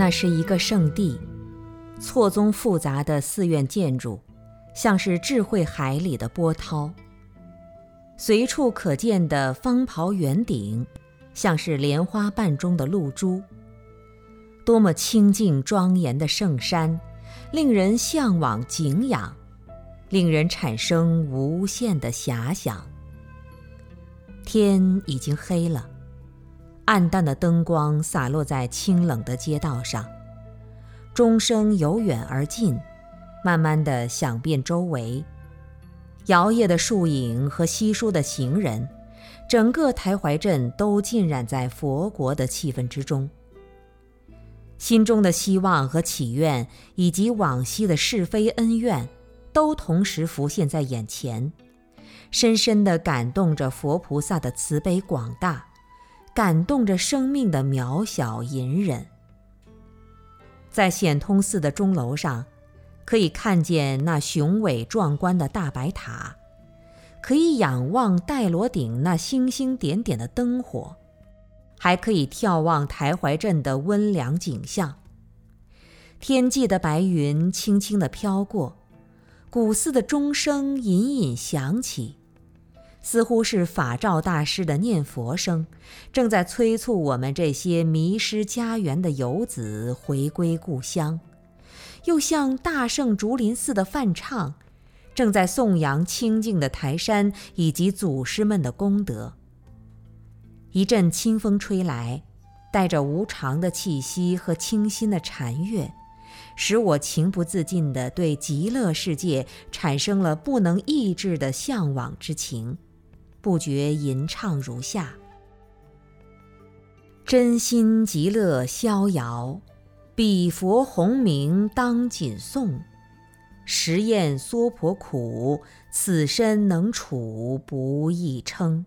那是一个圣地，错综复杂的寺院建筑，像是智慧海里的波涛；随处可见的方袍圆顶，像是莲花瓣中的露珠。多么清静庄严的圣山，令人向往敬仰，令人产生无限的遐想。天已经黑了，暗淡的灯光洒落在清冷的街道上，钟声由远而近，慢慢地响遍周围。摇曳的树影和稀疏的行人，整个台怀镇都浸染在佛国的气氛之中。心中的希望和祈愿，以及往昔的是非恩怨，都同时浮现在眼前，深深地感动着佛菩萨的慈悲广大，感动着生命的渺小隐忍。在显通寺的钟楼上，可以看见那雄伟壮观的大白塔，可以仰望戴罗顶那星星点点的灯火。还可以眺望台怀镇的温凉景象。天际的白云轻轻地飘过，古寺的钟声隐隐响起，似乎是法照大师的念佛声，正在催促我们这些迷失家园的游子回归故乡；又像大圣竹林寺的梵唱，正在颂扬清净的台山以及祖师们的功德。一阵清风吹来，带着无常的气息和清新的禅悦，使我情不自禁地对极乐世界产生了不能抑制的向往之情，不觉吟唱如下：真心极乐逍遥，彼佛洪名当谨颂。实验娑婆苦，此身能处不易称。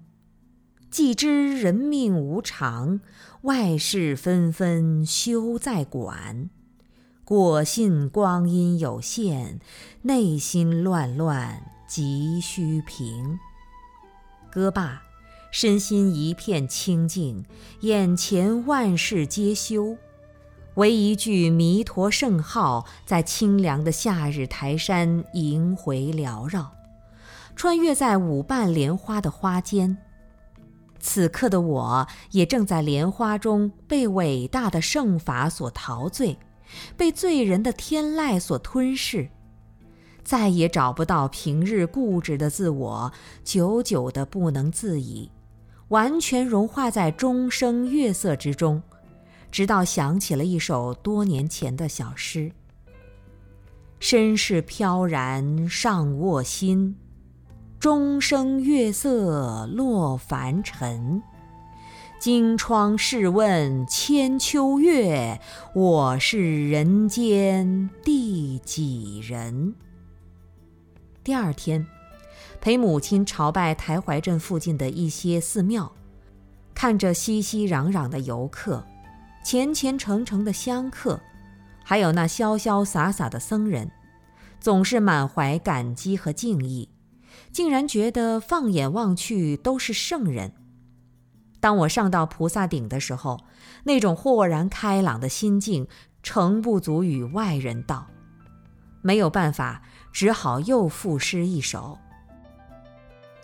既知人命无常，外事纷纷休再管。果信光阴有限，内心乱乱急须平。歌罢，身心一片清净，眼前万事皆休，唯一句弥陀圣号在清凉的夏日台山萦回缭绕，穿越在五瓣莲花的花间。此刻的我也正在莲花中被伟大的圣法所陶醉，被醉人的天籁所吞噬，再也找不到平日固执的自我，久久的不能自已，完全融化在钟声月色之中，直到想起了一首多年前的小诗：身世飘然尚卧心。钟声月色落凡尘，金窗试问千秋月，我是人间第几人？第二天，陪母亲朝拜台怀镇附近的一些寺庙，看着熙熙攘攘的游客，虔虔诚诚的香客，还有那潇潇洒洒的僧人，总是满怀感激和敬意。竟然觉得放眼望去都是圣人。当我上到菩萨顶的时候，那种豁然开朗的心境，诚不足与外人道。没有办法，只好又赋诗一首：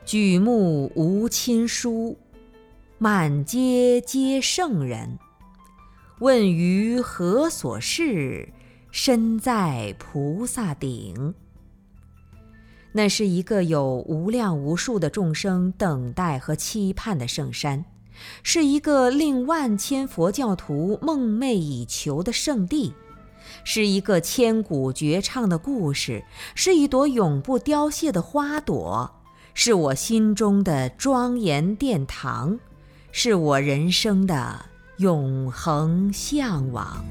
举目无亲疏，满街皆圣人。问于何所事？身在菩萨顶。那是一个有无量无数的众生等待和期盼的圣山，是一个令万千佛教徒梦寐以求的圣地，是一个千古绝唱的故事，是一朵永不凋谢的花朵，是我心中的庄严殿堂，是我人生的永恒向往。